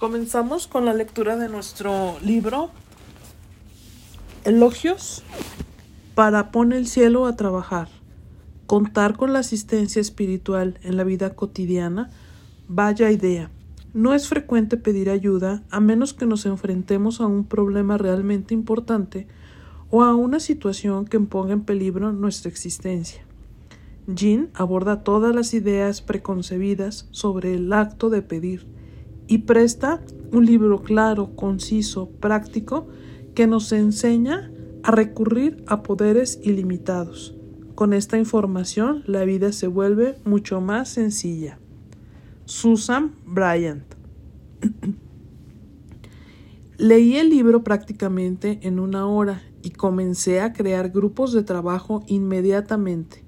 Comenzamos con la lectura de nuestro libro Elogios para Pone el cielo a trabajar. Contar con la asistencia espiritual en la vida cotidiana, vaya idea. No es frecuente pedir ayuda a menos que nos enfrentemos a un problema realmente importante o a una situación que ponga en peligro nuestra existencia. Jean aborda todas las ideas preconcebidas sobre el acto de pedir y presta un libro claro, conciso, práctico, que nos enseña a recurrir a poderes ilimitados. Con esta información la vida se vuelve mucho más sencilla. Susan Bryant Leí el libro prácticamente en una hora y comencé a crear grupos de trabajo inmediatamente.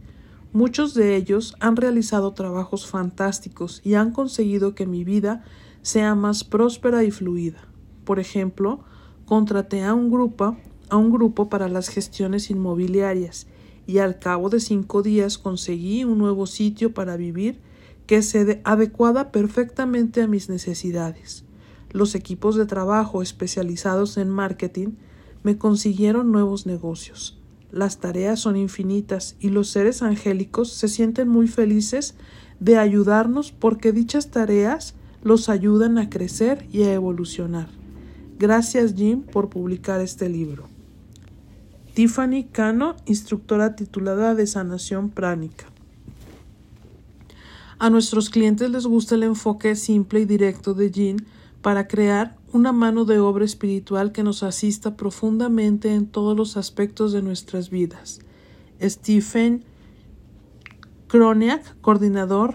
Muchos de ellos han realizado trabajos fantásticos y han conseguido que mi vida sea más próspera y fluida. Por ejemplo, contraté a un grupo, a un grupo para las gestiones inmobiliarias y al cabo de cinco días conseguí un nuevo sitio para vivir que se adecuada perfectamente a mis necesidades. Los equipos de trabajo especializados en marketing me consiguieron nuevos negocios. Las tareas son infinitas y los seres angélicos se sienten muy felices de ayudarnos porque dichas tareas los ayudan a crecer y a evolucionar. Gracias Jim por publicar este libro. Tiffany Cano, instructora titulada de sanación pránica. A nuestros clientes les gusta el enfoque simple y directo de Jean para crear una mano de obra espiritual que nos asista profundamente en todos los aspectos de nuestras vidas. Stephen Kroniak, coordinador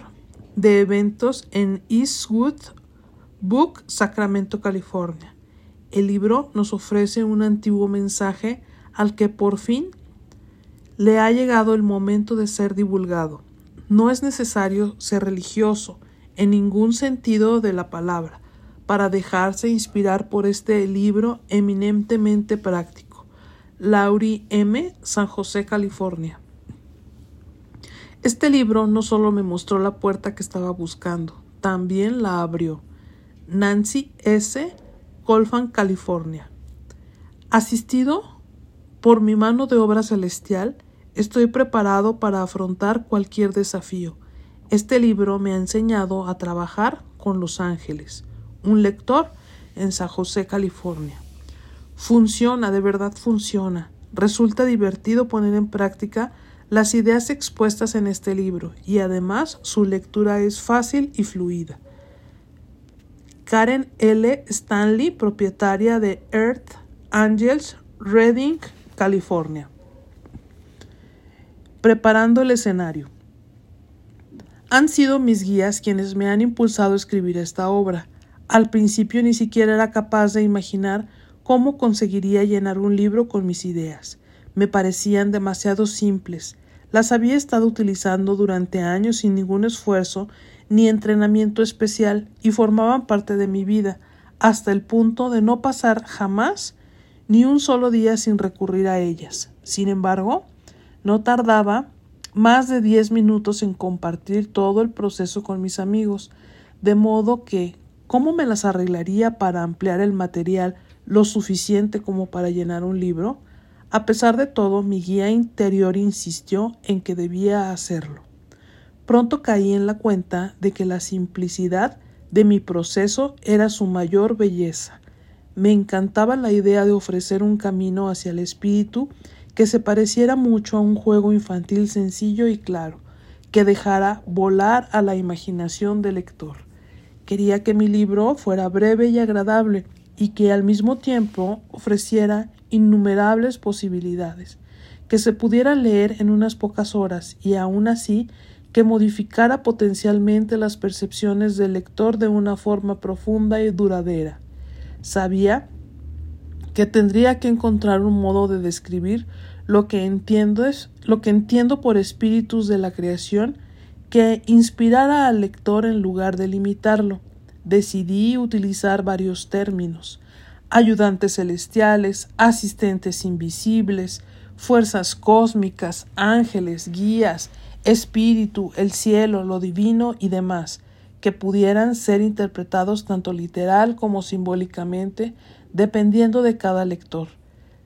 de eventos en Eastwood Book, Sacramento, California. El libro nos ofrece un antiguo mensaje al que por fin le ha llegado el momento de ser divulgado. No es necesario ser religioso en ningún sentido de la palabra para dejarse inspirar por este libro eminentemente práctico. Laurie M., San José, California. Este libro no solo me mostró la puerta que estaba buscando, también la abrió. Nancy S., Colfan, California. Asistido por mi mano de obra celestial, estoy preparado para afrontar cualquier desafío. Este libro me ha enseñado a trabajar con los ángeles. Un lector en San José, California. Funciona, de verdad funciona. Resulta divertido poner en práctica las ideas expuestas en este libro y además su lectura es fácil y fluida. Karen L. Stanley, propietaria de Earth Angels, Redding, California. Preparando el escenario. Han sido mis guías quienes me han impulsado a escribir esta obra. Al principio ni siquiera era capaz de imaginar cómo conseguiría llenar un libro con mis ideas me parecían demasiado simples. Las había estado utilizando durante años sin ningún esfuerzo ni entrenamiento especial y formaban parte de mi vida hasta el punto de no pasar jamás ni un solo día sin recurrir a ellas. Sin embargo, no tardaba más de diez minutos en compartir todo el proceso con mis amigos, de modo que ¿cómo me las arreglaría para ampliar el material lo suficiente como para llenar un libro? A pesar de todo, mi guía interior insistió en que debía hacerlo. Pronto caí en la cuenta de que la simplicidad de mi proceso era su mayor belleza. Me encantaba la idea de ofrecer un camino hacia el espíritu que se pareciera mucho a un juego infantil sencillo y claro, que dejara volar a la imaginación del lector. Quería que mi libro fuera breve y agradable, y que al mismo tiempo ofreciera innumerables posibilidades, que se pudiera leer en unas pocas horas y aun así que modificara potencialmente las percepciones del lector de una forma profunda y duradera. Sabía que tendría que encontrar un modo de describir lo que entiendo es lo que entiendo por espíritus de la creación que inspirara al lector en lugar de limitarlo. Decidí utilizar varios términos ayudantes celestiales, asistentes invisibles, fuerzas cósmicas, ángeles, guías, espíritu, el cielo, lo divino y demás, que pudieran ser interpretados tanto literal como simbólicamente, dependiendo de cada lector.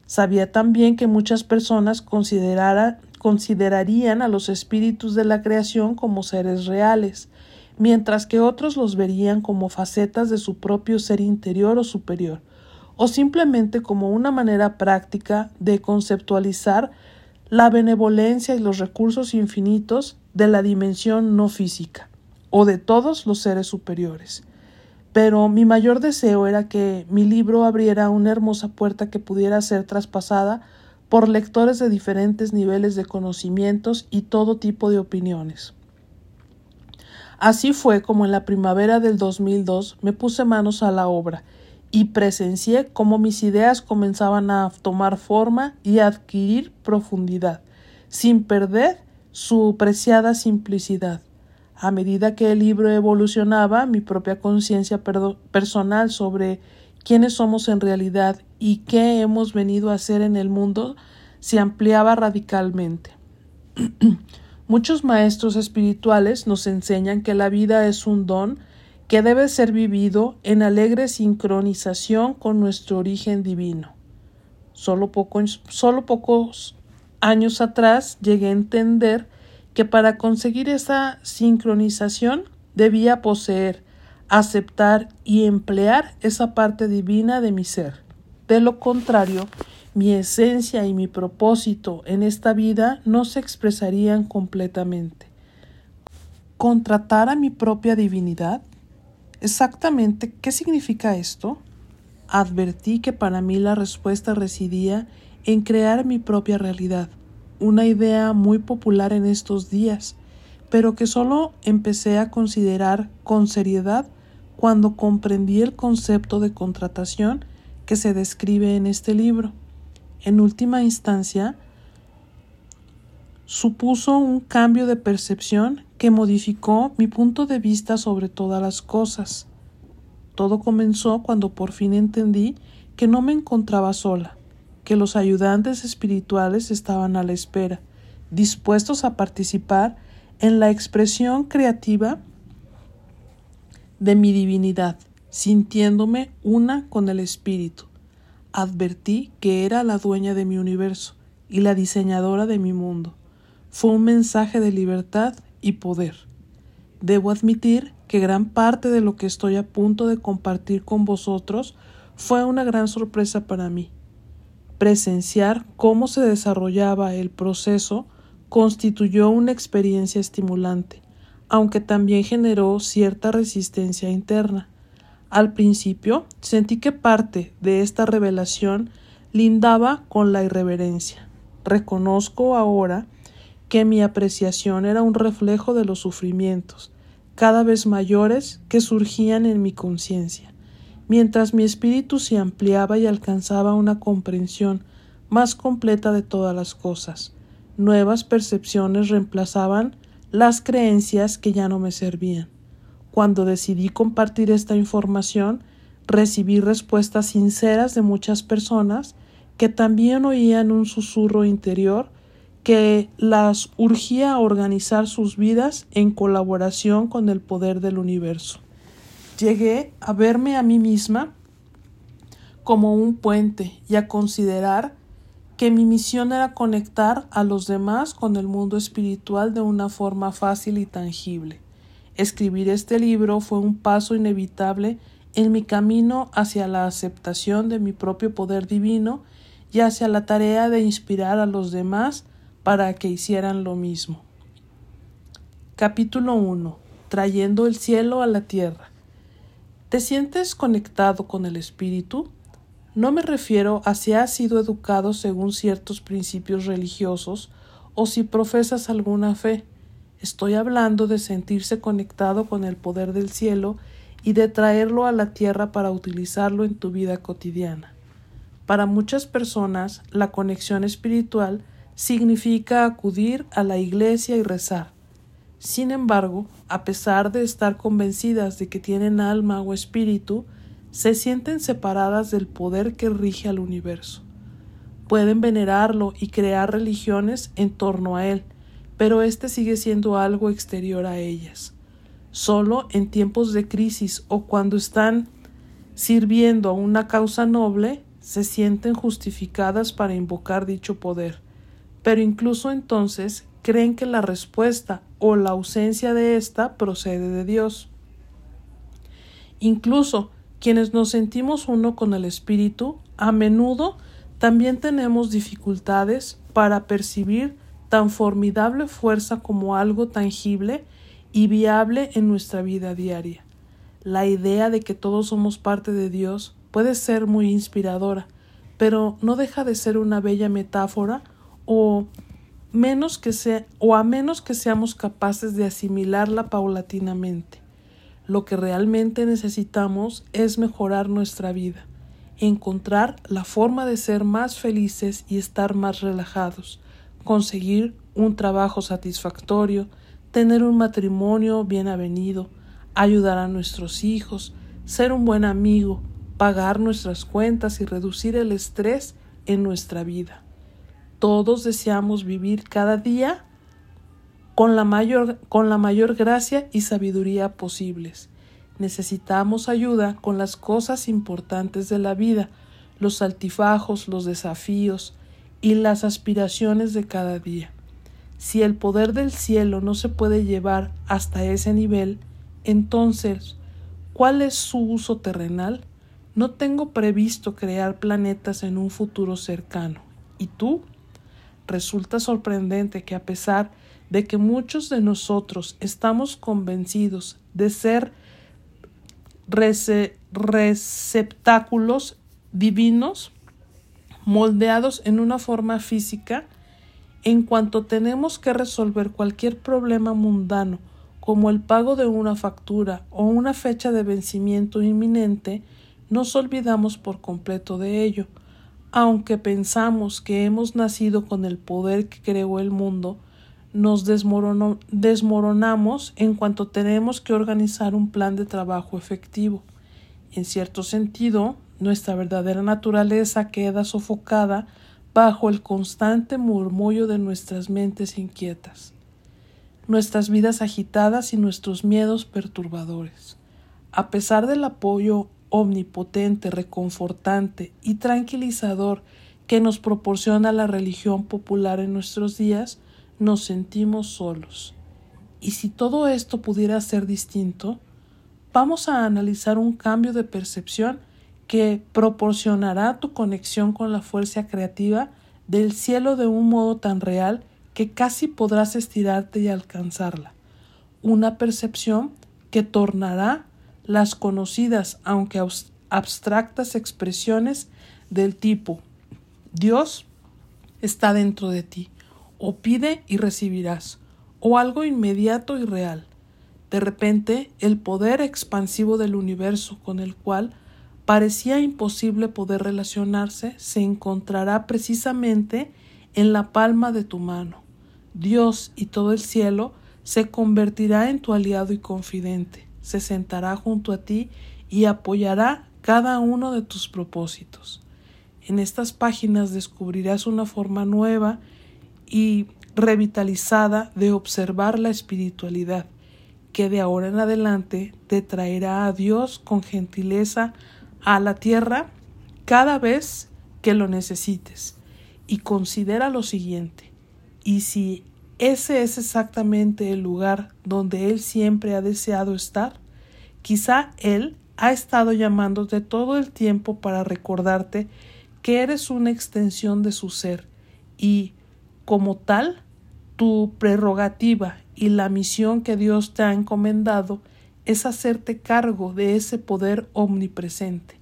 Sabía también que muchas personas considerarían a los espíritus de la creación como seres reales, mientras que otros los verían como facetas de su propio ser interior o superior, o simplemente como una manera práctica de conceptualizar la benevolencia y los recursos infinitos de la dimensión no física, o de todos los seres superiores. Pero mi mayor deseo era que mi libro abriera una hermosa puerta que pudiera ser traspasada por lectores de diferentes niveles de conocimientos y todo tipo de opiniones. Así fue como en la primavera del 2002 me puse manos a la obra y presencié cómo mis ideas comenzaban a tomar forma y a adquirir profundidad, sin perder su preciada simplicidad. A medida que el libro evolucionaba, mi propia conciencia personal sobre quiénes somos en realidad y qué hemos venido a hacer en el mundo se ampliaba radicalmente. Muchos maestros espirituales nos enseñan que la vida es un don que debe ser vivido en alegre sincronización con nuestro origen divino. Solo, solo pocos años atrás llegué a entender que para conseguir esa sincronización debía poseer, aceptar y emplear esa parte divina de mi ser. De lo contrario, mi esencia y mi propósito en esta vida no se expresarían completamente. ¿Contratar a mi propia divinidad? Exactamente, ¿qué significa esto? Advertí que para mí la respuesta residía en crear mi propia realidad, una idea muy popular en estos días, pero que solo empecé a considerar con seriedad cuando comprendí el concepto de contratación que se describe en este libro en última instancia, supuso un cambio de percepción que modificó mi punto de vista sobre todas las cosas. Todo comenzó cuando por fin entendí que no me encontraba sola, que los ayudantes espirituales estaban a la espera, dispuestos a participar en la expresión creativa de mi divinidad, sintiéndome una con el Espíritu advertí que era la dueña de mi universo y la diseñadora de mi mundo. Fue un mensaje de libertad y poder. Debo admitir que gran parte de lo que estoy a punto de compartir con vosotros fue una gran sorpresa para mí. Presenciar cómo se desarrollaba el proceso constituyó una experiencia estimulante, aunque también generó cierta resistencia interna. Al principio sentí que parte de esta revelación lindaba con la irreverencia. Reconozco ahora que mi apreciación era un reflejo de los sufrimientos, cada vez mayores, que surgían en mi conciencia, mientras mi espíritu se ampliaba y alcanzaba una comprensión más completa de todas las cosas. Nuevas percepciones reemplazaban las creencias que ya no me servían. Cuando decidí compartir esta información, recibí respuestas sinceras de muchas personas que también oían un susurro interior que las urgía a organizar sus vidas en colaboración con el poder del universo. Llegué a verme a mí misma como un puente y a considerar que mi misión era conectar a los demás con el mundo espiritual de una forma fácil y tangible. Escribir este libro fue un paso inevitable en mi camino hacia la aceptación de mi propio poder divino y hacia la tarea de inspirar a los demás para que hicieran lo mismo. Capítulo 1. Trayendo el cielo a la tierra. ¿Te sientes conectado con el Espíritu? No me refiero a si has sido educado según ciertos principios religiosos o si profesas alguna fe. Estoy hablando de sentirse conectado con el poder del cielo y de traerlo a la tierra para utilizarlo en tu vida cotidiana. Para muchas personas, la conexión espiritual significa acudir a la iglesia y rezar. Sin embargo, a pesar de estar convencidas de que tienen alma o espíritu, se sienten separadas del poder que rige al universo. Pueden venerarlo y crear religiones en torno a él, pero éste sigue siendo algo exterior a ellas. Solo en tiempos de crisis o cuando están sirviendo a una causa noble se sienten justificadas para invocar dicho poder, pero incluso entonces creen que la respuesta o la ausencia de ésta procede de Dios. Incluso quienes nos sentimos uno con el Espíritu, a menudo también tenemos dificultades para percibir tan formidable fuerza como algo tangible y viable en nuestra vida diaria. La idea de que todos somos parte de Dios puede ser muy inspiradora, pero no deja de ser una bella metáfora o menos que o a menos que seamos capaces de asimilarla paulatinamente. Lo que realmente necesitamos es mejorar nuestra vida, encontrar la forma de ser más felices y estar más relajados, conseguir un trabajo satisfactorio, tener un matrimonio bien avenido, ayudar a nuestros hijos, ser un buen amigo, pagar nuestras cuentas y reducir el estrés en nuestra vida. Todos deseamos vivir cada día con la mayor, con la mayor gracia y sabiduría posibles. Necesitamos ayuda con las cosas importantes de la vida, los altifajos, los desafíos y las aspiraciones de cada día. Si el poder del cielo no se puede llevar hasta ese nivel, entonces, ¿cuál es su uso terrenal? No tengo previsto crear planetas en un futuro cercano. ¿Y tú? Resulta sorprendente que a pesar de que muchos de nosotros estamos convencidos de ser receptáculos divinos moldeados en una forma física, en cuanto tenemos que resolver cualquier problema mundano como el pago de una factura o una fecha de vencimiento inminente, nos olvidamos por completo de ello aunque pensamos que hemos nacido con el poder que creó el mundo, nos desmoronamos en cuanto tenemos que organizar un plan de trabajo efectivo. En cierto sentido, nuestra verdadera naturaleza queda sofocada bajo el constante murmullo de nuestras mentes inquietas, nuestras vidas agitadas y nuestros miedos perturbadores. A pesar del apoyo omnipotente, reconfortante y tranquilizador que nos proporciona la religión popular en nuestros días, nos sentimos solos. Y si todo esto pudiera ser distinto, vamos a analizar un cambio de percepción que proporcionará tu conexión con la fuerza creativa del cielo de un modo tan real que casi podrás estirarte y alcanzarla. Una percepción que tornará las conocidas, aunque abstractas expresiones del tipo Dios está dentro de ti, o pide y recibirás, o algo inmediato y real. De repente, el poder expansivo del universo con el cual parecía imposible poder relacionarse se encontrará precisamente en la palma de tu mano. Dios y todo el cielo se convertirá en tu aliado y confidente se sentará junto a ti y apoyará cada uno de tus propósitos. En estas páginas descubrirás una forma nueva y revitalizada de observar la espiritualidad, que de ahora en adelante te traerá a Dios con gentileza a la tierra cada vez que lo necesites. Y considera lo siguiente, y si ese es exactamente el lugar donde Él siempre ha deseado estar. Quizá Él ha estado llamándote todo el tiempo para recordarte que eres una extensión de su ser y, como tal, tu prerrogativa y la misión que Dios te ha encomendado es hacerte cargo de ese poder omnipresente.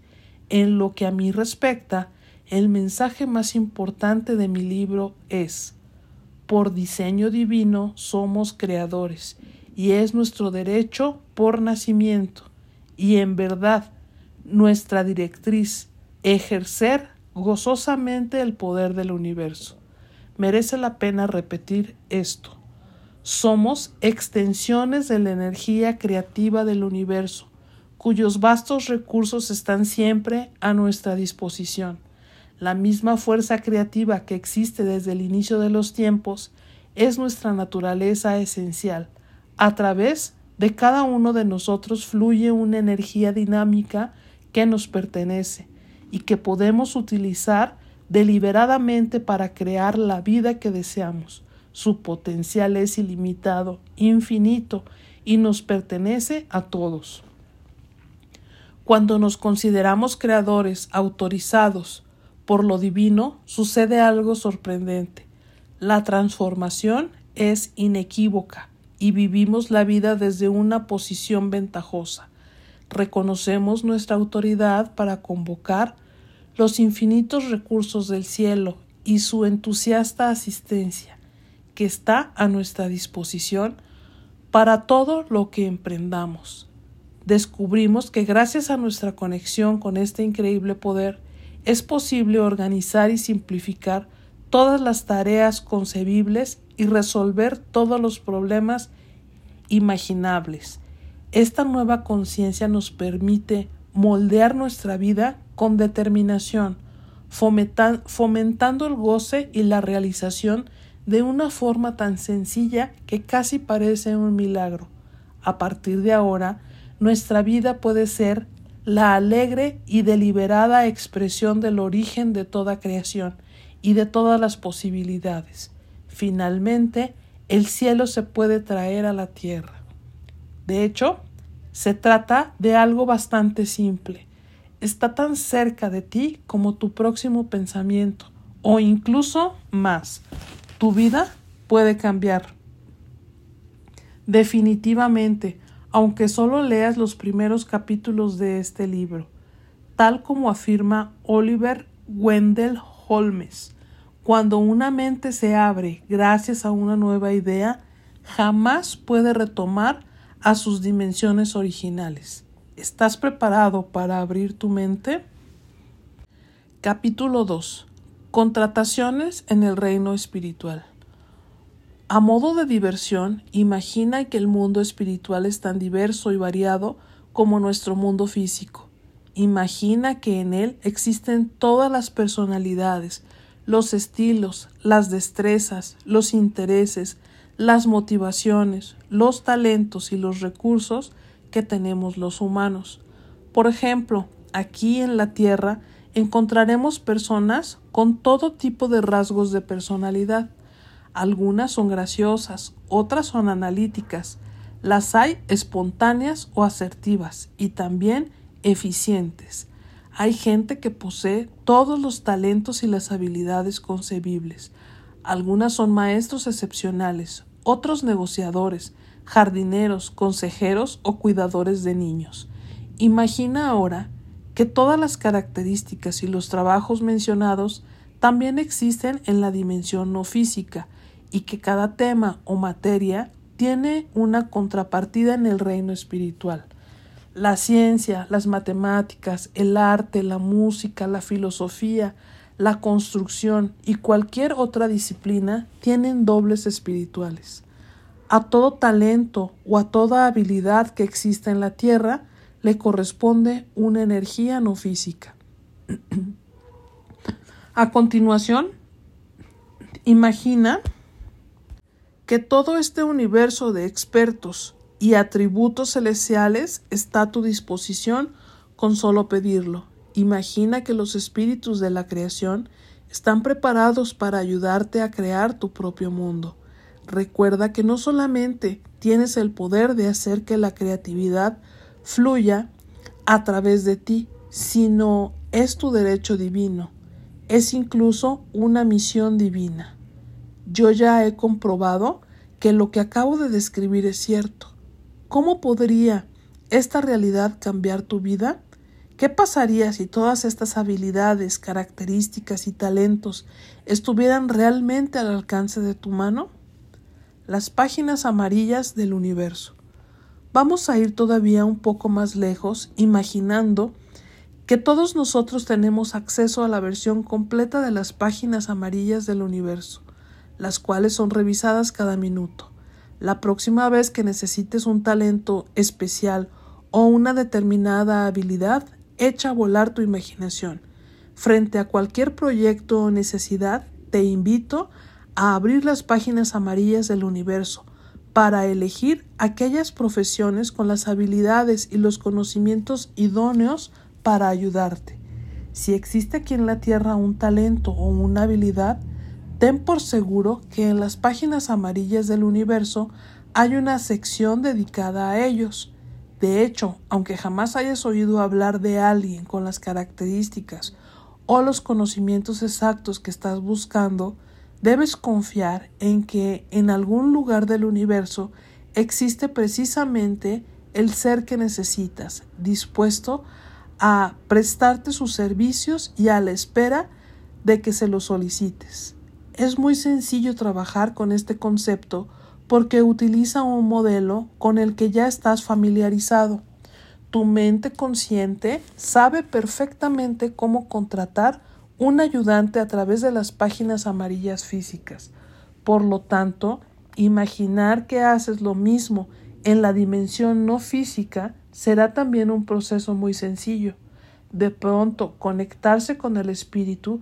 En lo que a mí respecta, el mensaje más importante de mi libro es por diseño divino somos creadores y es nuestro derecho por nacimiento y en verdad nuestra directriz ejercer gozosamente el poder del universo. Merece la pena repetir esto. Somos extensiones de la energía creativa del universo, cuyos vastos recursos están siempre a nuestra disposición. La misma fuerza creativa que existe desde el inicio de los tiempos es nuestra naturaleza esencial, a través De cada uno de nosotros fluye una energía dinámica que nos pertenece y que podemos utilizar deliberadamente para crear la vida que deseamos. Su potencial es ilimitado, infinito, y nos pertenece a todos. Cuando nos consideramos creadores autorizados por lo divino, sucede algo sorprendente. La transformación es inequívoca y vivimos la vida desde una posición ventajosa. Reconocemos nuestra autoridad para convocar los infinitos recursos del cielo y su entusiasta asistencia, que está a nuestra disposición para todo lo que emprendamos. Descubrimos que gracias a nuestra conexión con este increíble poder es posible organizar y simplificar todas las tareas concebibles y resolver todos los problemas imaginables. Esta nueva conciencia nos permite moldear nuestra vida con determinación, fomentando el goce y la realización de una forma tan sencilla que casi parece un milagro. A partir de ahora, nuestra vida puede ser la alegre y deliberada expresión del origen de toda creación y de todas las posibilidades. Finalmente, el cielo se puede traer a la tierra. De hecho, se trata de algo bastante simple. Está tan cerca de ti como tu próximo pensamiento, o incluso más. Tu vida puede cambiar. Definitivamente, aunque solo leas los primeros capítulos de este libro, tal como afirma Oliver Wendell Holmes. Cuando una mente se abre gracias a una nueva idea, jamás puede retomar a sus dimensiones originales. ¿Estás preparado para abrir tu mente? Capítulo 2. Contrataciones en el reino espiritual. A modo de diversión, imagina que el mundo espiritual es tan diverso y variado como nuestro mundo físico. Imagina que en él existen todas las personalidades, los estilos, las destrezas, los intereses, las motivaciones, los talentos y los recursos que tenemos los humanos. Por ejemplo, aquí en la Tierra encontraremos personas con todo tipo de rasgos de personalidad. Algunas son graciosas, otras son analíticas, las hay espontáneas o asertivas y también eficientes. Hay gente que posee todos los talentos y las habilidades concebibles. Algunas son maestros excepcionales, otros negociadores, jardineros, consejeros o cuidadores de niños. Imagina ahora que todas las características y los trabajos mencionados también existen en la dimensión no física y que cada tema o materia tiene una contrapartida en el reino espiritual. La ciencia, las matemáticas, el arte, la música, la filosofía, la construcción y cualquier otra disciplina tienen dobles espirituales. A todo talento o a toda habilidad que exista en la tierra le corresponde una energía no física. a continuación, imagina que todo este universo de expertos y atributos celestiales está a tu disposición con solo pedirlo. Imagina que los espíritus de la creación están preparados para ayudarte a crear tu propio mundo. Recuerda que no solamente tienes el poder de hacer que la creatividad fluya a través de ti, sino es tu derecho divino. Es incluso una misión divina. Yo ya he comprobado que lo que acabo de describir es cierto. ¿Cómo podría esta realidad cambiar tu vida? ¿Qué pasaría si todas estas habilidades, características y talentos estuvieran realmente al alcance de tu mano? Las páginas amarillas del universo. Vamos a ir todavía un poco más lejos, imaginando que todos nosotros tenemos acceso a la versión completa de las páginas amarillas del universo, las cuales son revisadas cada minuto. La próxima vez que necesites un talento especial o una determinada habilidad, echa a volar tu imaginación. Frente a cualquier proyecto o necesidad, te invito a abrir las páginas amarillas del universo para elegir aquellas profesiones con las habilidades y los conocimientos idóneos para ayudarte. Si existe aquí en la Tierra un talento o una habilidad, ten por seguro que en las páginas amarillas del universo hay una sección dedicada a ellos. De hecho, aunque jamás hayas oído hablar de alguien con las características o los conocimientos exactos que estás buscando, debes confiar en que en algún lugar del universo existe precisamente el ser que necesitas, dispuesto a prestarte sus servicios y a la espera de que se los solicites. Es muy sencillo trabajar con este concepto porque utiliza un modelo con el que ya estás familiarizado. Tu mente consciente sabe perfectamente cómo contratar un ayudante a través de las páginas amarillas físicas. Por lo tanto, imaginar que haces lo mismo en la dimensión no física será también un proceso muy sencillo. De pronto, conectarse con el espíritu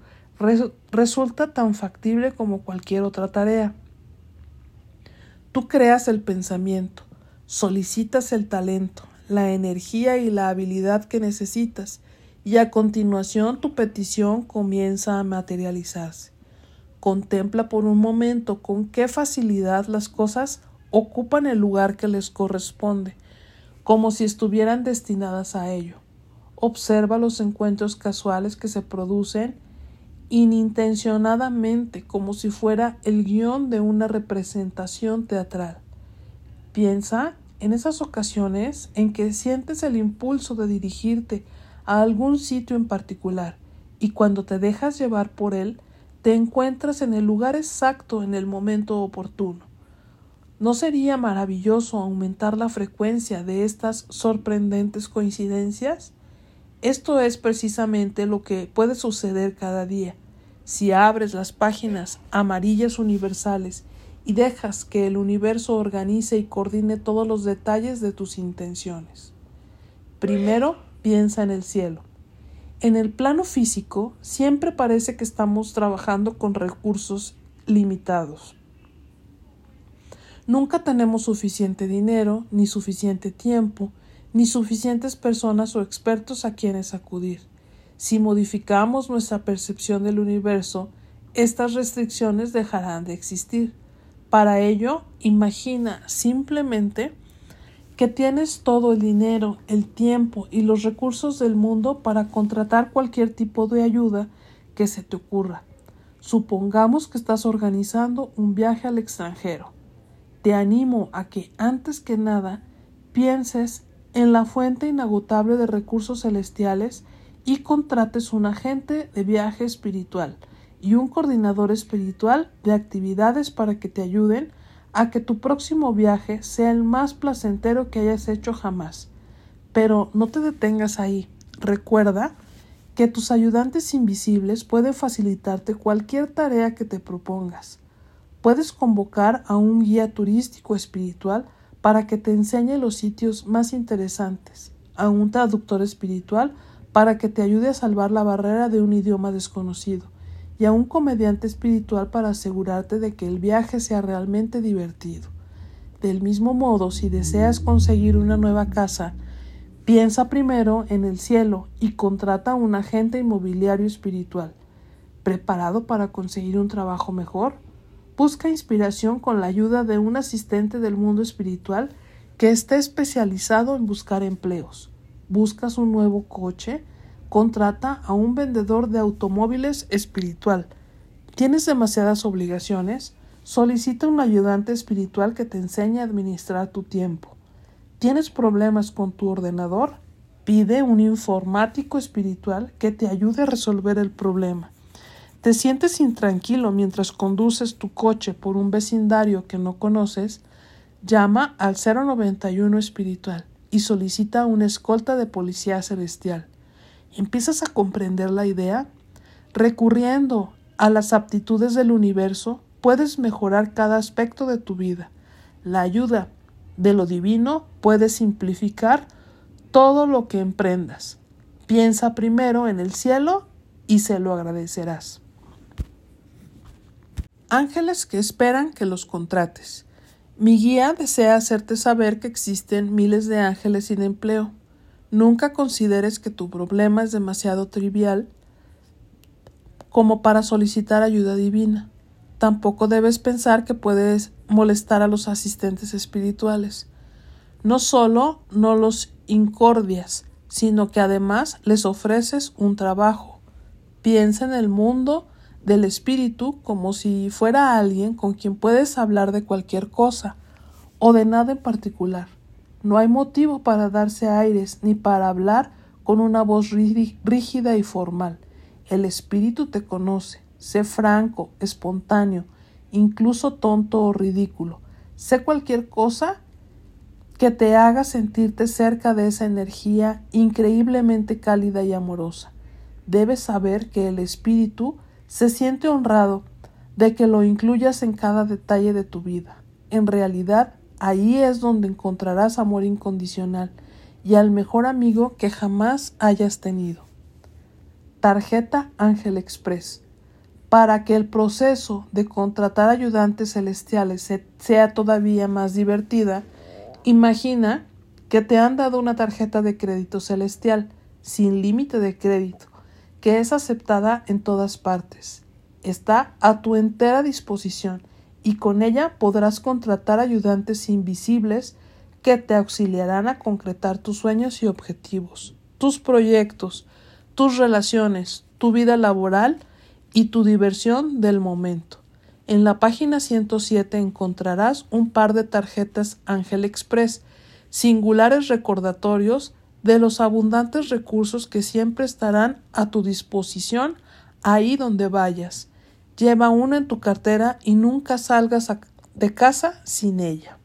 resulta tan factible como cualquier otra tarea. Tú creas el pensamiento, solicitas el talento, la energía y la habilidad que necesitas, y a continuación tu petición comienza a materializarse. Contempla por un momento con qué facilidad las cosas ocupan el lugar que les corresponde, como si estuvieran destinadas a ello. Observa los encuentros casuales que se producen inintencionadamente como si fuera el guion de una representación teatral. Piensa en esas ocasiones en que sientes el impulso de dirigirte a algún sitio en particular y cuando te dejas llevar por él te encuentras en el lugar exacto en el momento oportuno. ¿No sería maravilloso aumentar la frecuencia de estas sorprendentes coincidencias? Esto es precisamente lo que puede suceder cada día. Si abres las páginas amarillas universales y dejas que el universo organice y coordine todos los detalles de tus intenciones. Primero, piensa en el cielo. En el plano físico siempre parece que estamos trabajando con recursos limitados. Nunca tenemos suficiente dinero, ni suficiente tiempo, ni suficientes personas o expertos a quienes acudir. Si modificamos nuestra percepción del universo, estas restricciones dejarán de existir. Para ello, imagina simplemente que tienes todo el dinero, el tiempo y los recursos del mundo para contratar cualquier tipo de ayuda que se te ocurra. Supongamos que estás organizando un viaje al extranjero. Te animo a que, antes que nada, pienses en la fuente inagotable de recursos celestiales y contrates un agente de viaje espiritual y un coordinador espiritual de actividades para que te ayuden a que tu próximo viaje sea el más placentero que hayas hecho jamás. Pero no te detengas ahí. Recuerda que tus ayudantes invisibles pueden facilitarte cualquier tarea que te propongas. Puedes convocar a un guía turístico espiritual para que te enseñe los sitios más interesantes, a un traductor espiritual para que te ayude a salvar la barrera de un idioma desconocido, y a un comediante espiritual para asegurarte de que el viaje sea realmente divertido. Del mismo modo, si deseas conseguir una nueva casa, piensa primero en el cielo y contrata a un agente inmobiliario espiritual. ¿Preparado para conseguir un trabajo mejor? Busca inspiración con la ayuda de un asistente del mundo espiritual que esté especializado en buscar empleos. ¿Buscas un nuevo coche? Contrata a un vendedor de automóviles espiritual. ¿Tienes demasiadas obligaciones? Solicita un ayudante espiritual que te enseñe a administrar tu tiempo. ¿Tienes problemas con tu ordenador? Pide un informático espiritual que te ayude a resolver el problema. ¿Te sientes intranquilo mientras conduces tu coche por un vecindario que no conoces? Llama al 091 espiritual y solicita una escolta de policía celestial. ¿Empiezas a comprender la idea? Recurriendo a las aptitudes del universo, puedes mejorar cada aspecto de tu vida. La ayuda de lo divino puede simplificar todo lo que emprendas. Piensa primero en el cielo y se lo agradecerás. Ángeles que esperan que los contrates. Mi guía desea hacerte saber que existen miles de ángeles sin empleo. Nunca consideres que tu problema es demasiado trivial como para solicitar ayuda divina. Tampoco debes pensar que puedes molestar a los asistentes espirituales. No solo no los incordias, sino que además les ofreces un trabajo. Piensa en el mundo del espíritu como si fuera alguien con quien puedes hablar de cualquier cosa o de nada en particular. No hay motivo para darse aires ni para hablar con una voz rígida y formal. El espíritu te conoce. Sé franco, espontáneo, incluso tonto o ridículo. Sé cualquier cosa que te haga sentirte cerca de esa energía increíblemente cálida y amorosa. Debes saber que el espíritu se siente honrado de que lo incluyas en cada detalle de tu vida. En realidad, ahí es donde encontrarás amor incondicional y al mejor amigo que jamás hayas tenido. Tarjeta Ángel Express. Para que el proceso de contratar ayudantes celestiales sea todavía más divertida, imagina que te han dado una tarjeta de crédito celestial sin límite de crédito, que es aceptada en todas partes. Está a tu entera disposición y con ella podrás contratar ayudantes invisibles que te auxiliarán a concretar tus sueños y objetivos, tus proyectos, tus relaciones, tu vida laboral y tu diversión del momento. En la página 107 encontrarás un par de tarjetas Ángel Express, singulares recordatorios de los abundantes recursos que siempre estarán a tu disposición ahí donde vayas. Lleva una en tu cartera y nunca salgas de casa sin ella.